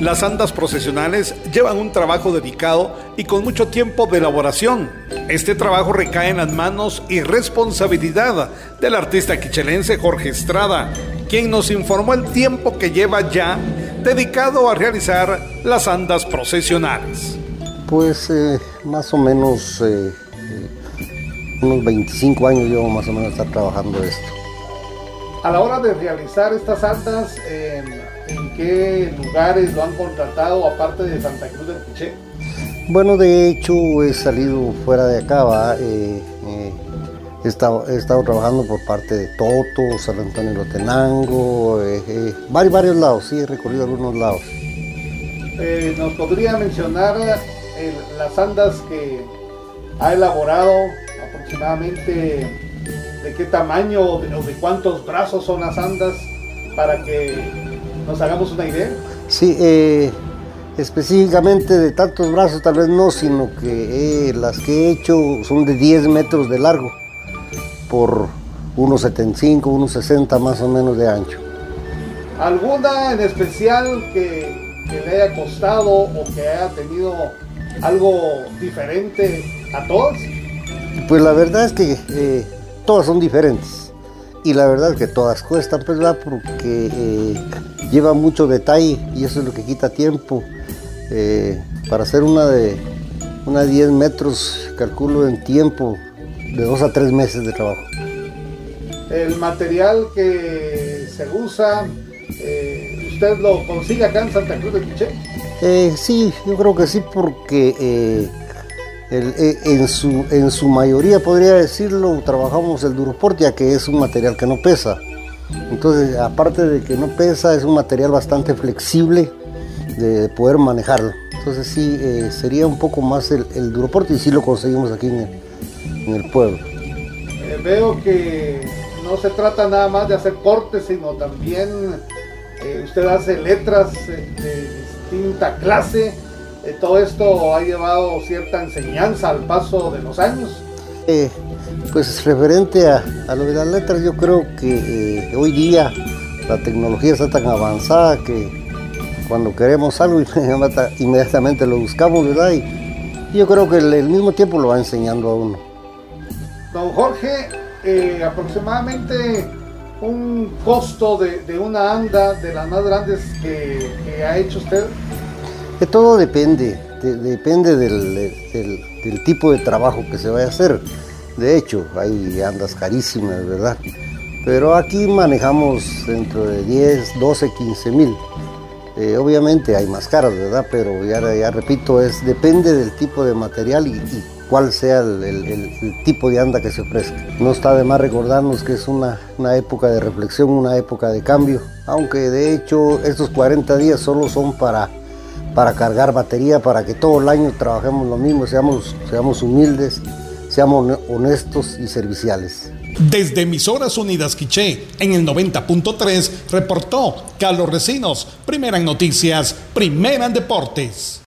Las andas procesionales llevan un trabajo dedicado y con mucho tiempo de elaboración. Este trabajo recae en las manos y responsabilidad del artista quichelense Jorge Estrada, quien nos informó el tiempo que lleva ya dedicado a realizar las andas procesionales. Pues eh, más o menos eh, eh, unos 25 años llevo más o menos estar trabajando esto. A la hora de realizar estas andas, ¿en qué lugares lo han contratado aparte de Santa Cruz del Quiché? Bueno, de hecho he salido fuera de acá, he, estado, he, estado, trabajando por parte de Toto, San Antonio Lotenango, varios, varios lados, sí, he recorrido algunos lados. ¿Nos podría mencionar las andas que ha elaborado aproximadamente de qué tamaño o de, cuántos brazos son las andas para que nos hagamos una idea? Sí, eh, específicamente de tantos brazos tal vez no, sino que eh, las que he hecho son de 10 metros de largo por unos 75, unos 60 más o menos de ancho. ¿Alguna en especial que, que le haya costado o que haya tenido algo diferente a todas? Pues la verdad es que eh, todas son diferentes. Y la verdad es que todas cuestan, pues, ¿verdad? Porque eh, lleva mucho detalle y eso es lo que quita tiempo. Eh, para hacer una de una 10 metros, calculo en tiempo de dos a tres meses de trabajo. El material que se usa, ¿usted lo consigue acá en Santa Cruz de Quiché? Eh, sí, yo creo que sí, porque eh, eh, en, su, en su mayoría, podría decirlo, trabajamos el Duroportia, que es un material que no pesa. Entonces, aparte de que no pesa, es un material bastante flexible de poder manejarlo. Entonces, sí, sería un poco más el, el Duroportia y sí lo conseguimos aquí en el, pueblo. veo que no se trata nada más de hacer cortes, sino también usted hace letras de distinta clase. Eh, todo esto ha llevado cierta enseñanza al paso de los años. Eh, pues referente a, lo de las letras, yo creo que eh, hoy día la tecnología está tan avanzada que cuando queremos algo inmediatamente lo buscamos, ¿verdad? Y, yo creo que el, mismo tiempo lo va enseñando a uno. Don Jorge, aproximadamente un costo de, una anda de las más grandes que, ha hecho usted? Que todo depende, depende del, tipo de trabajo que se vaya a hacer. De hecho, hay andas carísimas, ¿verdad? Pero aquí manejamos dentro de 10, 12, 15 mil. Eh, obviamente hay más caras, ¿verdad? Pero ya, repito, es, depende del tipo de material y, cuál sea el, tipo de anda que se ofrezca. No está de más recordarnos que es una época de reflexión, una época de cambio, aunque de hecho estos 40 días solo son para, para cargar batería, para que todo el año trabajemos lo mismo, seamos, seamos humildes, seamos honestos y serviciales. Desde Emisoras Unidas Quiché, en el 90.3, reportó Carlos Recinos, primera en noticias, primera en deportes.